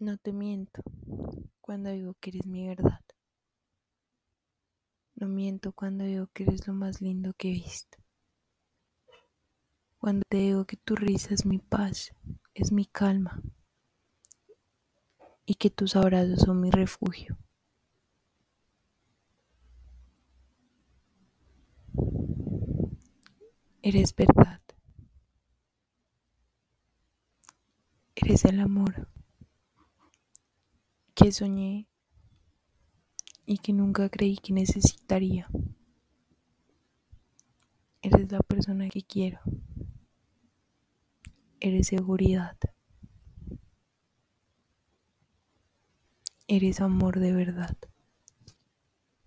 No te miento cuando digo que eres mi verdad. No miento cuando digo que eres lo más lindo que he visto. Cuando te digo que tu risa es mi paz, es mi calma y que tus abrazos son mi refugio. Eres verdad. Eres el amor que soñé y que nunca creí que necesitaría. Eres la persona que quiero. Eres seguridad. Eres amor de verdad.